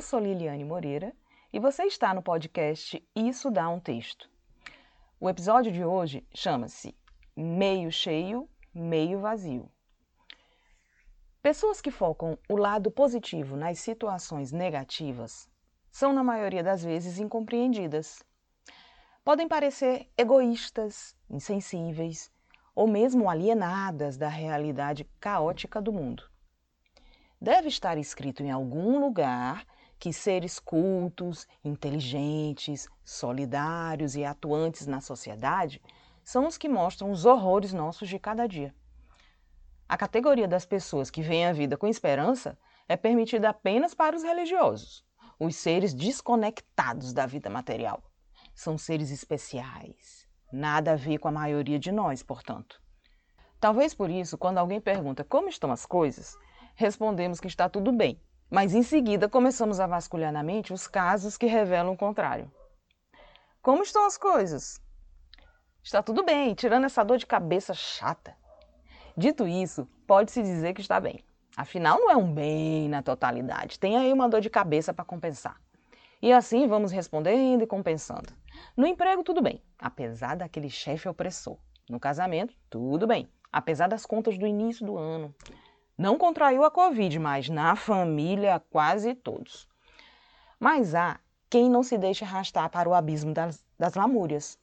Eu sou Liliane Moreira e você está no podcast Isso Dá um Texto. O episódio de hoje chama-se Meio Cheio, Meio Vazio. Pessoas que focam o lado positivo nas situações negativas são, na maioria das vezes, incompreendidas. Podem parecer egoístas, insensíveis ou mesmo alienadas da realidade caótica do mundo. Deve estar escrito em algum lugar que seres cultos, inteligentes, solidários e atuantes na sociedade são os que mostram os horrores nossos de cada dia. A categoria das pessoas que veem a vida com esperança é permitida apenas para os religiosos, os seres desconectados da vida material. São seres especiais, nada a ver com a maioria de nós, portanto. Talvez por isso, quando alguém pergunta como estão as coisas, respondemos que está tudo bem, mas em seguida começamos a vasculhar na mente os casos que revelam o contrário. Como estão as coisas? Está tudo bem, tirando essa dor de cabeça chata. Dito isso, pode-se dizer que está bem. Afinal, não é um bem na totalidade, tem aí uma dor de cabeça para compensar. E assim vamos respondendo e compensando. No emprego, tudo bem, apesar daquele chefe opressor. No casamento, tudo bem, apesar das contas do início do ano não contraiu a Covid, mas na família quase todos. Mas há quem não se deixe arrastar para o abismo das, das lamúrias.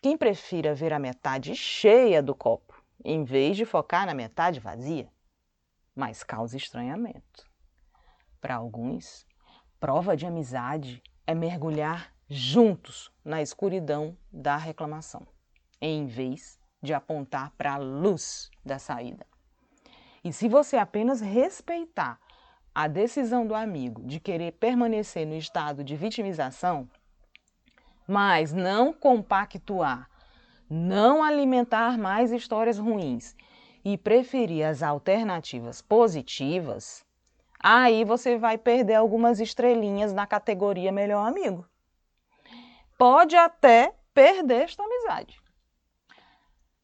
Quem prefira ver a metade cheia do copo, em vez de focar na metade vazia, mas causa estranhamento. Para alguns, prova de amizade é mergulhar juntos na escuridão da reclamação, em vez de apontar para a luz da saída. E se você apenas respeitar a decisão do amigo de querer permanecer no estado de vitimização, mas não compactuar, não alimentar mais histórias ruins e preferir as alternativas positivas, aí você vai perder algumas estrelinhas na categoria melhor amigo. Pode até perder esta amizade.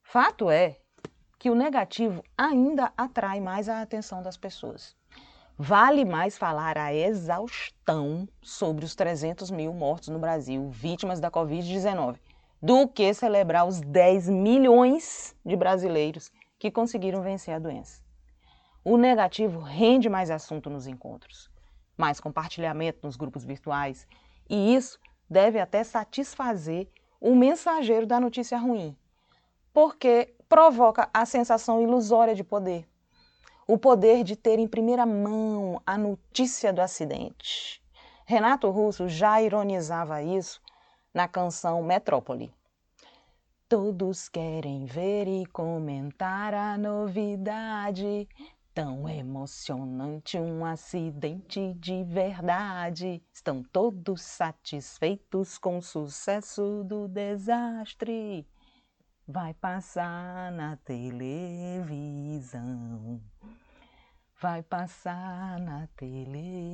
Fato é que o negativo ainda atrai mais a atenção das pessoas. Vale mais falar a exaustão sobre os 300 mil mortos no Brasil, vítimas da Covid-19, do que celebrar os 10 milhões de brasileiros que conseguiram vencer a doença. O negativo rende mais assunto nos encontros, mais compartilhamento nos grupos virtuais, e isso deve até satisfazer o mensageiro da notícia ruim, porque provoca a sensação ilusória de poder. O poder de ter em primeira mão a notícia do acidente. Renato Russo já ironizava isso na canção Metrópole. Todos querem ver e comentar a novidade. Tão emocionante um acidente de verdade. Estão todos satisfeitos com o sucesso do desastre vai passar na televisão. Vai passar na televisão.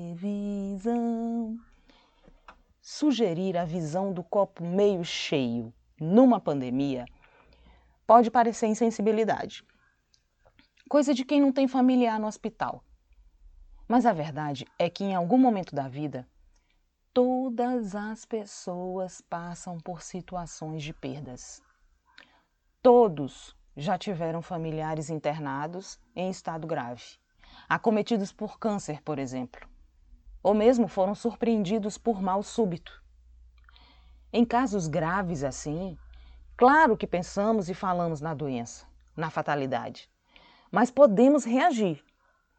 Sugerir a visão do copo meio cheio numa pandemia pode parecer insensibilidade, coisa de quem não tem familiar no hospital. Mas a verdade é que em algum momento da vida, todas as pessoas passam por situações de perdas. Todos já tiveram familiares internados em estado grave, acometidos por câncer, por exemplo, ou mesmo foram surpreendidos por mal súbito. Em casos graves assim, claro que pensamos e falamos na doença, na fatalidade, mas podemos reagir,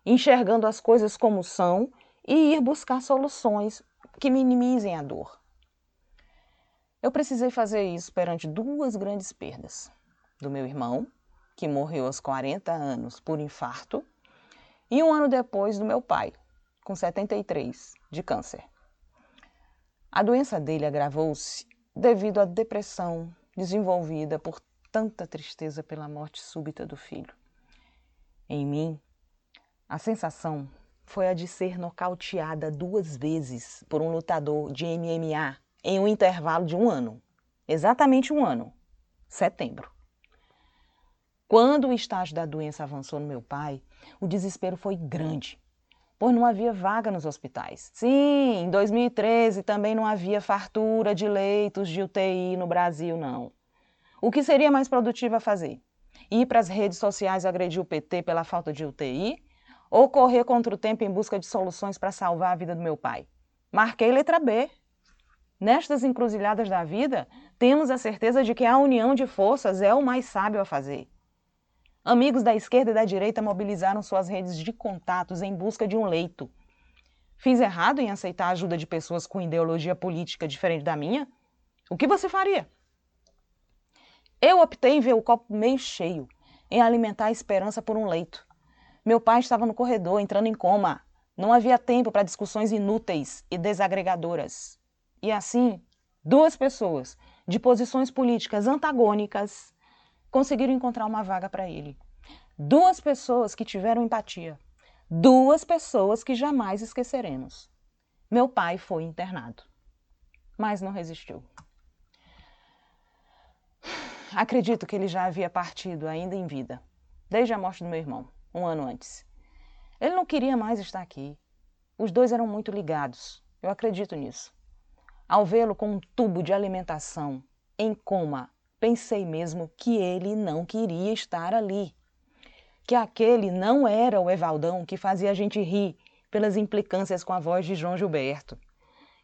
enxergando as coisas como são e ir buscar soluções que minimizem a dor. Eu precisei fazer isso perante duas grandes perdas do meu irmão, que morreu aos 40 anos por infarto, e um ano depois do meu pai, com 73, de câncer. A doença dele agravou-se devido à depressão desenvolvida por tanta tristeza pela morte súbita do filho. Em mim, a sensação foi a de ser nocauteada duas vezes por um lutador de MMA em um intervalo de um ano. Exatamente um ano, setembro. Quando o estágio da doença avançou no meu pai, o desespero foi grande, pois não havia vaga nos hospitais. Sim, em 2013 também não havia fartura de leitos de UTI no Brasil, não. O que seria mais produtivo a fazer? Ir para as redes sociais agredir o PT pela falta de UTI ou correr contra o tempo em busca de soluções para salvar a vida do meu pai? Marquei letra B. Nestas encruzilhadas da vida, temos a certeza de que a união de forças é o mais sábio a fazer. Amigos da esquerda e da direita mobilizaram suas redes de contatos em busca de um leito. Fiz errado em aceitar a ajuda de pessoas com ideologia política diferente da minha? O que você faria? Eu optei em ver o copo meio cheio, em alimentar a esperança por um leito. Meu pai estava no corredor, entrando em coma. Não havia tempo para discussões inúteis e desagregadoras. E assim, duas pessoas de posições políticas antagônicas conseguiram encontrar uma vaga para ele. Duas pessoas que tiveram empatia. Duas pessoas que jamais esqueceremos. Meu pai foi internado, mas não resistiu. Acredito que ele já havia partido ainda em vida, desde a morte do meu irmão, um ano antes. Ele não queria mais estar aqui. Os dois eram muito ligados, eu acredito nisso. Ao vê-lo com um tubo de alimentação, em coma, pensei mesmo que ele não queria estar ali. Que aquele não era o Evaldão que fazia a gente rir pelas implicâncias com a voz de João Gilberto.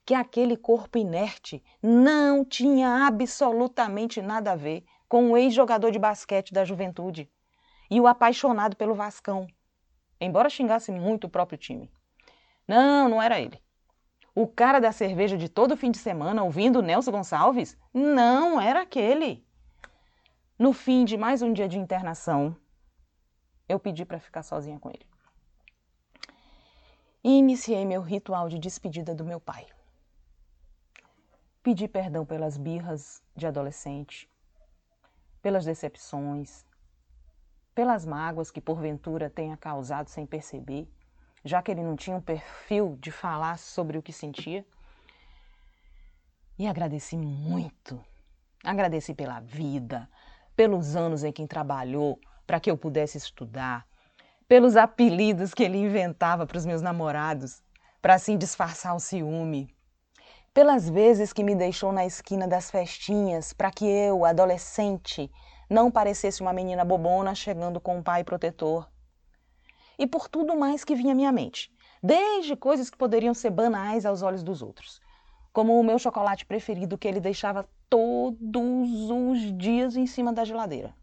Que aquele corpo inerte não tinha absolutamente nada a ver com o ex-jogador de basquete da juventude e o apaixonado pelo Vascão, embora xingasse muito o próprio time. Não, não era ele. O cara da cerveja de todo fim de semana ouvindo Nelson Gonçalves? Não era aquele. No fim de mais um dia de internação, eu pedi para ficar sozinha com ele. E iniciei meu ritual de despedida do meu pai. Pedi perdão pelas birras de adolescente, pelas decepções, pelas mágoas que porventura tenha causado sem perceber, já que ele não tinha um perfil de falar sobre o que sentia. E agradeci muito. Agradeci pela vida, pelos anos em que trabalhou para que eu pudesse estudar, pelos apelidos que ele inventava para os meus namorados, para assim disfarçar o ciúme, pelas vezes que me deixou na esquina das festinhas para que eu, adolescente, não parecesse uma menina bobona chegando com um pai protetor. E por tudo mais que vinha à minha mente, desde coisas que poderiam ser banais aos olhos dos outros, como o meu chocolate preferido que ele deixava todos os dias em cima da geladeira.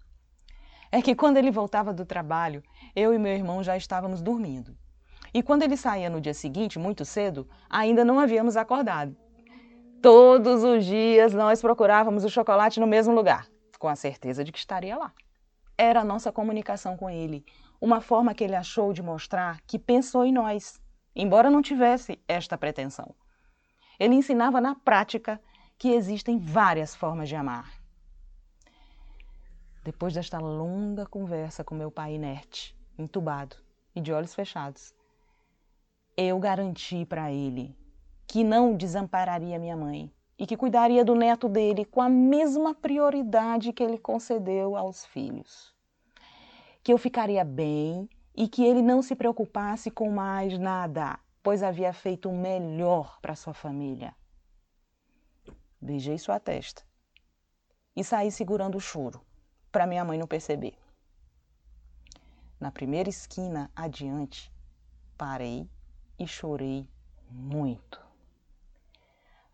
É que quando ele voltava do trabalho, eu e meu irmão já estávamos dormindo. E quando ele saía no dia seguinte, muito cedo, ainda não havíamos acordado. Todos os dias nós procurávamos o chocolate no mesmo lugar, com a certeza de que estaria lá. Era a nossa comunicação com ele, uma forma que ele achou de mostrar que pensou em nós, embora não tivesse esta pretensão. Ele ensinava na prática que existem várias formas de amar. Depois desta longa conversa com meu pai inerte, entubado e de olhos fechados, eu garanti para ele que não desampararia minha mãe e que cuidaria do neto dele com a mesma prioridade que ele concedeu aos filhos. Que eu ficaria bem e que ele não se preocupasse com mais nada, pois havia feito o melhor para sua família. Beijei sua testa e saí segurando o choro, para minha mãe não perceber. Na primeira esquina adiante, parei e chorei muito.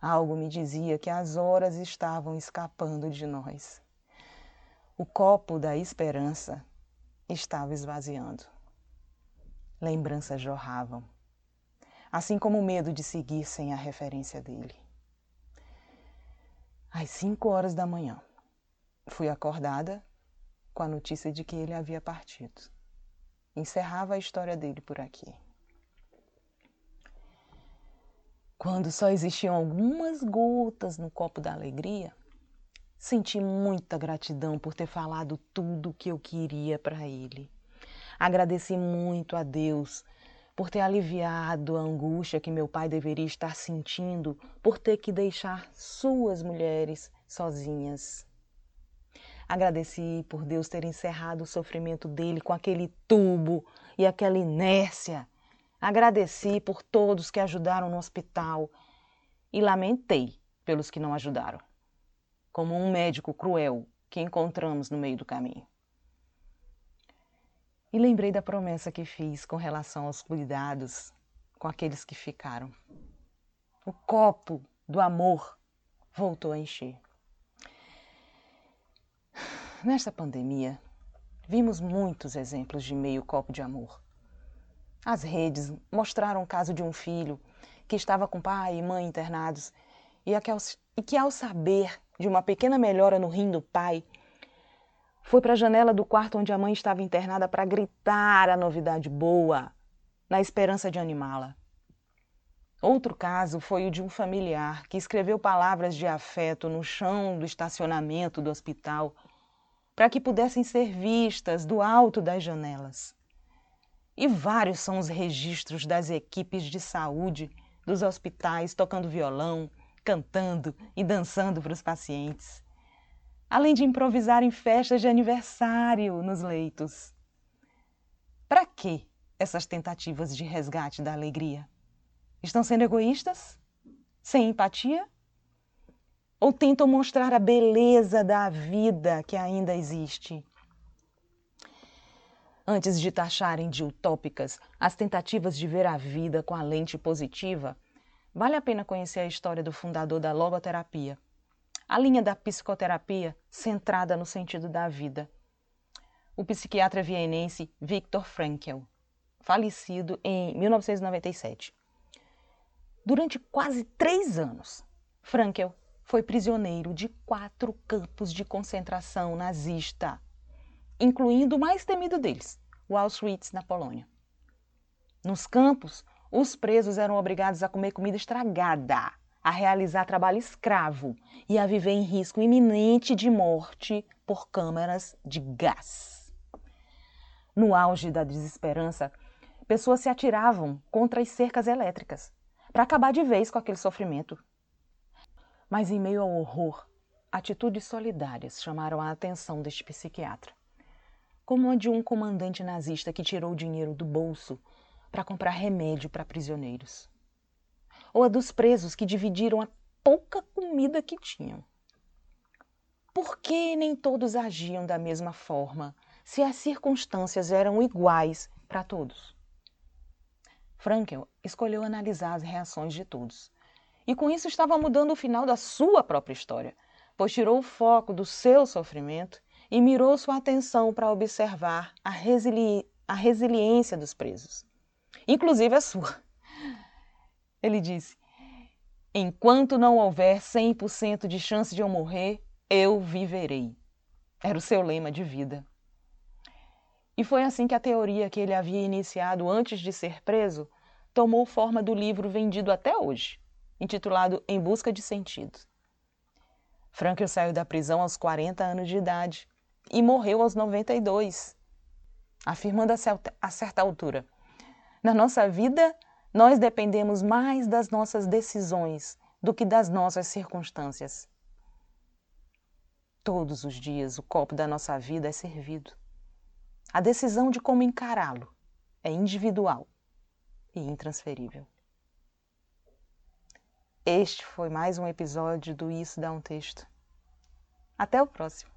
Algo me dizia que as horas estavam escapando de nós. O copo da esperança estava esvaziando. Lembranças jorravam, assim como o medo de seguir sem a referência dele às 5 horas da manhã. Fui acordada com a notícia de que ele havia partido. Encerrava a história dele por aqui. Quando só existiam algumas gotas no copo da alegria, senti muita gratidão por ter falado tudo o que eu queria para ele. Agradeci muito a Deus por ter aliviado a angústia que meu pai deveria estar sentindo por ter que deixar suas mulheres sozinhas. Agradeci por Deus ter encerrado o sofrimento dele com aquele tubo e aquela inércia Agradeci por todos que ajudaram no hospital e lamentei pelos que não ajudaram, como um médico cruel que encontramos no meio do caminho. E lembrei da promessa que fiz com relação aos cuidados com aqueles que ficaram. O copo do amor voltou a encher. Nesta pandemia, vimos muitos exemplos de meio copo de amor. As redes mostraram o caso de um filho que estava com pai e mãe internados e que, ao saber de uma pequena melhora no rim do pai, foi para a janela do quarto onde a mãe estava internada para gritar a novidade boa, na esperança de animá-la. Outro caso foi o de um familiar que escreveu palavras de afeto no chão do estacionamento do hospital para que pudessem ser vistas do alto das janelas. E vários são os registros das equipes de saúde dos hospitais tocando violão, cantando e dançando para os pacientes, além de improvisar em festas de aniversário nos leitos. Para que essas tentativas de resgate da alegria? Estão sendo egoístas? Sem empatia? Ou tentam mostrar a beleza da vida que ainda existe? Antes de taxarem de utópicas as tentativas de ver a vida com a lente positiva, vale a pena conhecer a história do fundador da logoterapia, a linha da psicoterapia centrada no sentido da vida. O psiquiatra vienense Viktor Frankl, falecido em 1997. Durante quase três anos, Frankel foi prisioneiro de quatro campos de concentração nazista, incluindo o mais temido deles, o Auschwitz, na Polônia. Nos campos, os presos eram obrigados a comer comida estragada, a realizar trabalho escravo e a viver em risco iminente de morte por câmaras de gás. No auge da desesperança, pessoas se atiravam contra as cercas elétricas para acabar de vez com aquele sofrimento. Mas em meio ao horror, atitudes solidárias chamaram a atenção deste psiquiatra, como a de um comandante nazista que tirou dinheiro do bolso para comprar remédio para prisioneiros, ou a dos presos que dividiram a pouca comida que tinham. Por que nem todos agiam da mesma forma, se as circunstâncias eram iguais para todos? Frankel escolheu analisar as reações de todos. E com isso estava mudando o final da sua própria história, pois tirou o foco do seu sofrimento e mirou sua atenção para observar a, resili a resiliência dos presos, inclusive a sua. Ele disse: Enquanto não houver 100% de chance de eu morrer, eu viverei. Era o seu lema de vida. E foi assim que a teoria que ele havia iniciado antes de ser preso tomou forma do livro vendido até hoje, intitulado Em Busca de Sentido. Frankl saiu da prisão aos 40 anos de idade e morreu aos 92, afirmando a certa altura: Na nossa vida, nós dependemos mais das nossas decisões do que das nossas circunstâncias. Todos os dias o copo da nossa vida é servido. A decisão de como encará-lo é individual e intransferível. Este foi mais um episódio do Isso Dá um Texto. Até o próximo!